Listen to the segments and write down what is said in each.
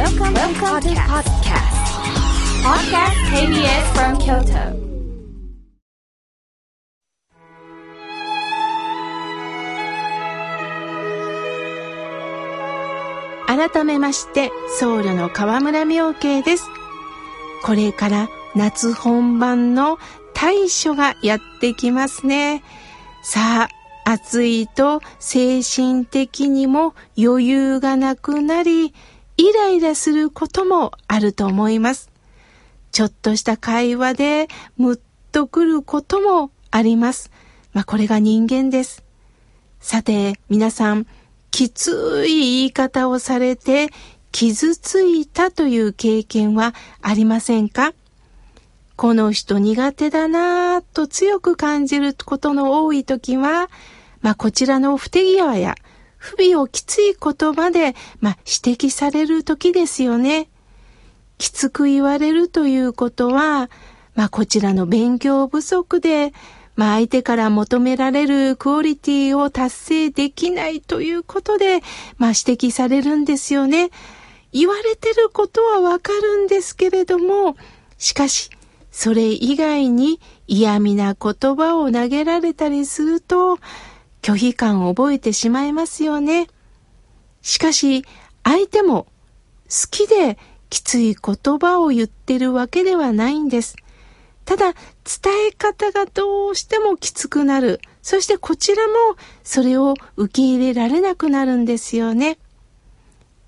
Welcome, Welcome to podcast. Podcast KBS from Kyoto. 改めまして僧侶の河村明慶ですこれから夏本番の大暑がやってきますねさあ暑いと精神的にも余裕がなくなりイライラすることもあると思います。ちょっとした会話でムッとくることもあります。まあこれが人間です。さて皆さんきつい言い方をされて傷ついたという経験はありませんか？この人苦手だなぁと強く感じることの多い時は、まあ、こちらの不手際や不備をきつい言葉で、まあ、指摘される時ですよね。きつく言われるということは、まあ、こちらの勉強不足で、まあ、相手から求められるクオリティを達成できないということで、まあ、指摘されるんですよね。言われてることはわかるんですけれども、しかし、それ以外に嫌味な言葉を投げられたりすると、拒否感を覚えてしまいますよね。しかし、相手も好きできつい言葉を言ってるわけではないんです。ただ、伝え方がどうしてもきつくなる。そしてこちらもそれを受け入れられなくなるんですよね。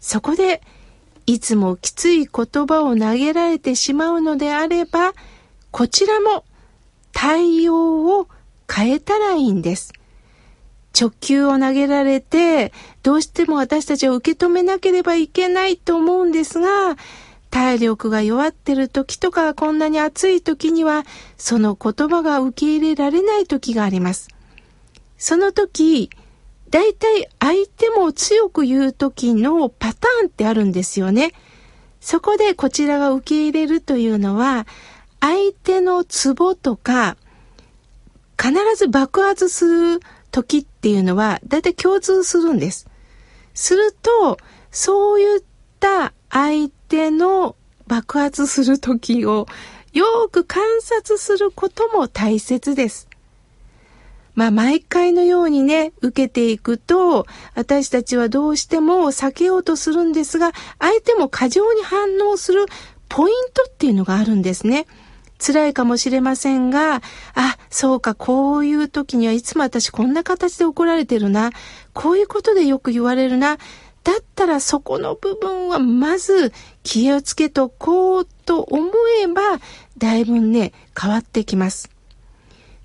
そこで、いつもきつい言葉を投げられてしまうのであれば、こちらも対応を変えたらいいんです。直球を投げられて、どうしても私たちは受け止めなければいけないと思うんですが、体力が弱ってる時とかこんなに暑い時にはその言葉が受け入れられない時があります。その時、だいい相手も強く言う時のパターンってあるんですよね。そこでこちらが受け入れるというのは相手のツボとか必ず爆発する時っていうのはだいたい共通するんです。するとそういった相手の爆発する時をよく観察することも大切です。まあ毎回のようにね、受けていくと、私たちはどうしても避けようとするんですが、相手も過剰に反応するポイントっていうのがあるんですね。辛いかもしれませんが、あ、そうか、こういう時にはいつも私こんな形で怒られてるな。こういうことでよく言われるな。だったらそこの部分はまず気をつけとこうと思えばだいぶね変わってきます。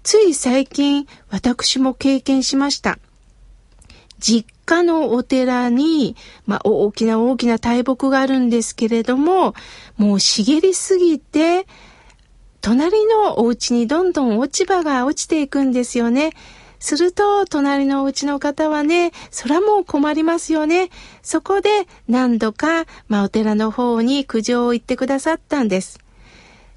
つい最近私も経験しました。実家のお寺に、まあ、大きな大きな大木があるんですけれども、もう茂りすぎて、隣のお家にどんどん落ち葉が落ちていくんですよね。すると、隣のお家の方はね、そらもう困りますよね。そこで何度か、まあ、お寺の方に苦情を言ってくださったんです。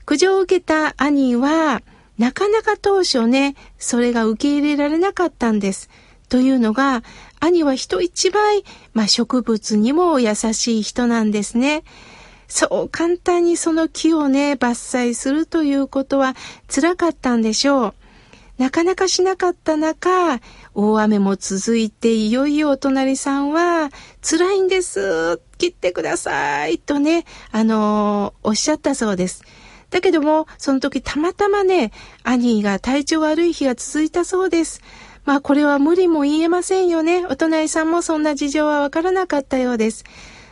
苦情を受けた兄は、なかなか当初ね、それが受け入れられなかったんです。というのが、兄は人一倍、まあ、植物にも優しい人なんですね。そう簡単にその木をね、伐採するということは辛かったんでしょう。なかなかしなかった中、大雨も続いて、いよいよお隣さんは、辛いんです、切ってください、とね、あのー、おっしゃったそうです。だけども、その時たまたまね、兄が体調悪い日が続いたそうです。まあこれは無理も言えませんよね。お隣さんもそんな事情はわからなかったようです。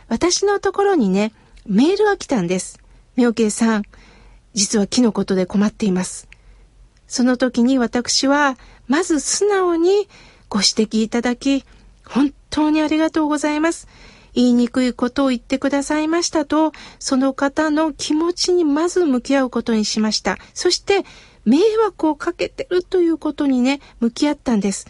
私のところにね、メールが来たんです。妙慶さん、実は木のことで困っています。その時に私は、まず素直にご指摘いただき、本当にありがとうございます。言いにくいことを言ってくださいましたと、その方の気持ちにまず向き合うことにしました。そして、迷惑をかけてるということにね、向き合ったんです。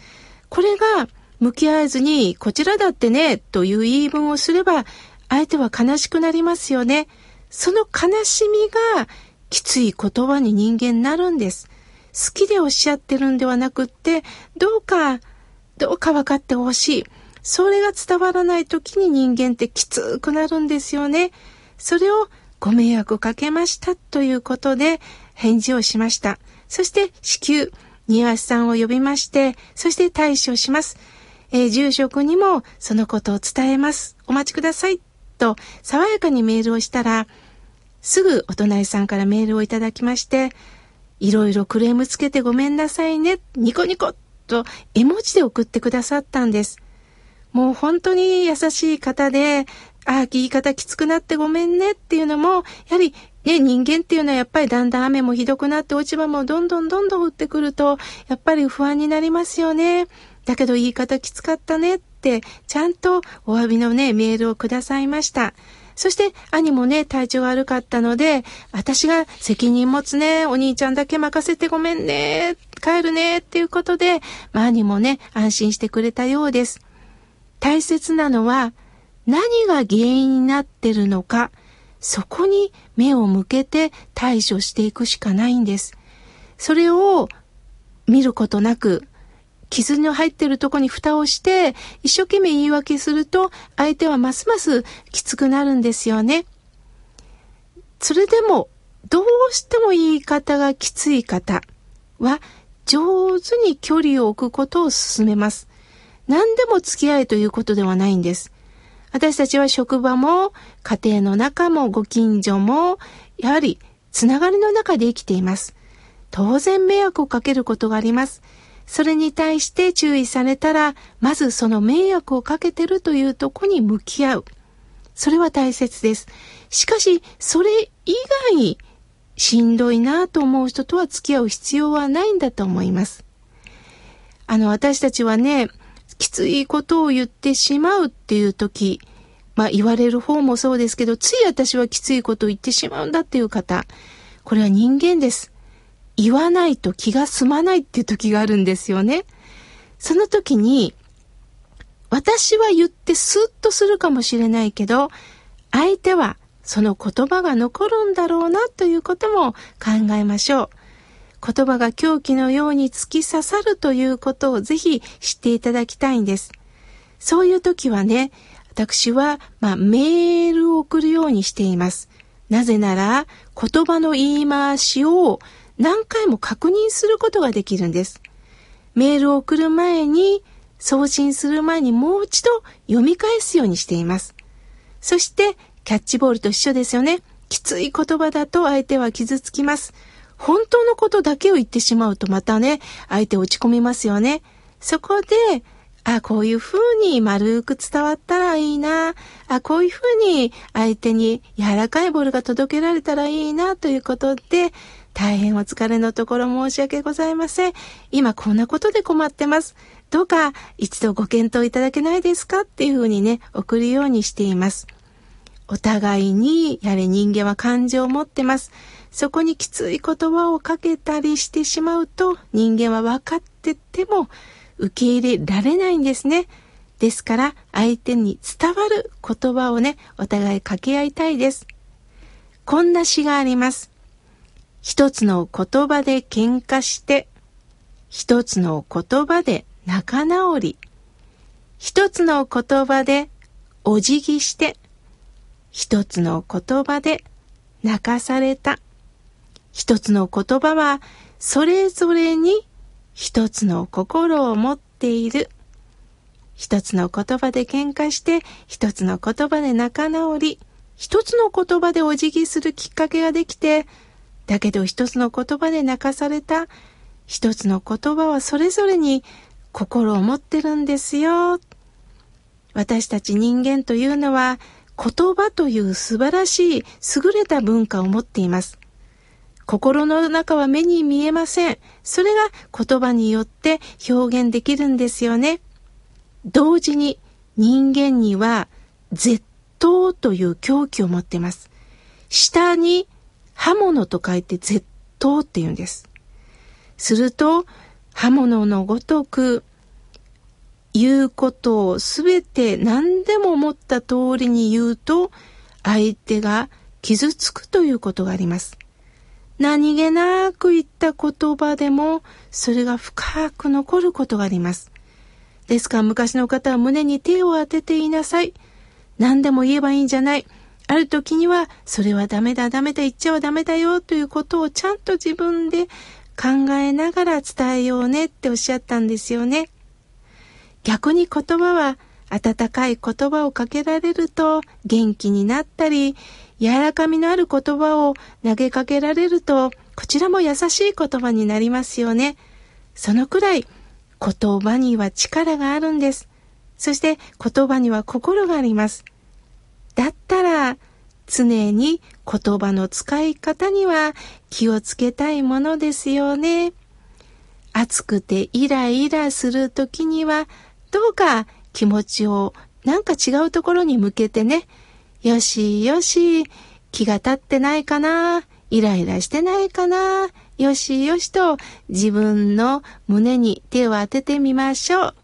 これが、向き合えずに、こちらだってね、という言い分をすれば、相手は悲しくなりますよね。その悲しみが、きつい言葉に人間なるんです。好きでおっしゃってるんではなくって、どうか、どうか分かってほしい。それが伝わらない時に人間ってきつくなるんですよね。それをご迷惑かけましたということで返事をしました。そして至急、庭師さんを呼びまして、そして対処します。えー、住職にもそのことを伝えます。お待ちください。と、爽やかにメールをしたら、すぐお隣さんからメールをいただきまして、いろいろクレームつけてごめんなさいね、ニコニコと絵文字で送ってくださったんです。もう本当に優しい方で、ああ、言い方きつくなってごめんねっていうのも、やはりね、人間っていうのはやっぱりだんだん雨もひどくなって落ち葉もどんどんどんどん降ってくると、やっぱり不安になりますよね。だけど言い方きつかったねっ、ちゃんとお詫びのね、メールをくださいました。そして兄もね、体調悪かったので、私が責任持つね、お兄ちゃんだけ任せてごめんね、帰るね、っていうことで、まあ、兄もね、安心してくれたようです。大切なのは、何が原因になってるのか、そこに目を向けて対処していくしかないんです。それを見ることなく、傷の入ってるとこに蓋をして、一生懸命言い訳すると、相手はますますきつくなるんですよね。それでも、どうしても言い方がきつい方は、上手に距離を置くことを進めます。何でも付き合いということではないんです。私たちは職場も家庭の中もご近所もやはりつながりの中で生きています。当然迷惑をかけることがあります。それに対して注意されたら、まずその迷惑をかけてるというとこに向き合う。それは大切です。しかし、それ以外、しんどいなと思う人とは付き合う必要はないんだと思います。あの、私たちはね、きついことを言ってしまうっていう時、まあ言われる方もそうですけど、つい私はきついことを言ってしまうんだっていう方、これは人間です。言わないと気が済まないっていう時があるんですよね。その時に、私は言ってスッとするかもしれないけど、相手はその言葉が残るんだろうなということも考えましょう。言葉が狂気のように突き刺さるということをぜひ知っていただきたいんです。そういう時はね、私は、まあ、メールを送るようにしています。なぜなら、言葉の言い回しを何回も確認することができるんです。メールを送る前に、送信する前にもう一度読み返すようにしています。そして、キャッチボールと一緒ですよね。きつい言葉だと相手は傷つきます。本当のことだけを言ってしまうとまたね、相手落ち込みますよね。そこで、あ、こういう風に丸く伝わったらいいな。あ、こういう風に相手に柔らかいボールが届けられたらいいなということで、大変お疲れのところ申し訳ございません。今こんなことで困ってます。どうか一度ご検討いただけないですかっていう風にね、送るようにしています。お互いに、やれ人間は感情を持ってます。そこにきつい言葉をかけたりしてしまうと人間は分かってても受け入れられないんですね。ですから相手に伝わる言葉をね、お互い掛け合いたいです。こんな詩があります。一つの言葉で喧嘩して、一つの言葉で仲直り、一つの言葉でお辞儀して、一つの言葉で泣かされた。一つの言葉はそれぞれに一つの心を持っている。一つの言葉で喧嘩して、一つの言葉で仲直り、一つの言葉でお辞儀するきっかけができて、だけど一つの言葉で泣かされた、一つの言葉はそれぞれに心を持ってるんですよ。私たち人間というのは言葉という素晴らしい優れた文化を持っています。心の中は目に見えません。それが言葉によって表現できるんですよね。同時に人間には絶刀という狂気を持っています。下に刃物と書いて絶刀って言うんです。すると刃物のごとく言うことをすべて何でも思った通りに言うと相手が傷つくということがあります。何気なく言った言葉でもそれが深く残ることがあります。ですから昔の方は胸に手を当てていなさい。何でも言えばいいんじゃない。ある時には、それはダメだ、ダメだ、言っちゃはダメだよということをちゃんと自分で考えながら伝えようねっておっしゃったんですよね。逆に言葉は温かい言葉をかけられると元気になったり、柔らかみのある言葉を投げかけられると、こちらも優しい言葉になりますよね。そのくらい言葉には力があるんです。そして言葉には心があります。だったら常に言葉の使い方には気をつけたいものですよね。暑くてイライラする時にはどうか気持ちをなんか違うところに向けてね、よしよし、気が立ってないかな、イライラしてないかな、よしよしと自分の胸に手を当ててみましょう。